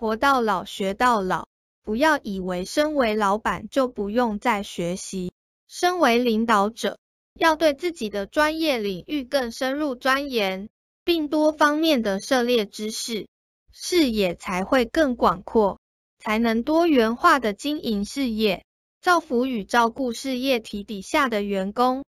活到老学到老不要以为身为老板就不用再学习。身为领导者要对自己的专业领域更深入钻研并多方面的涉猎知识视野才会更广阔才能多元化的经营事业造福与照顾事业体底下的员工。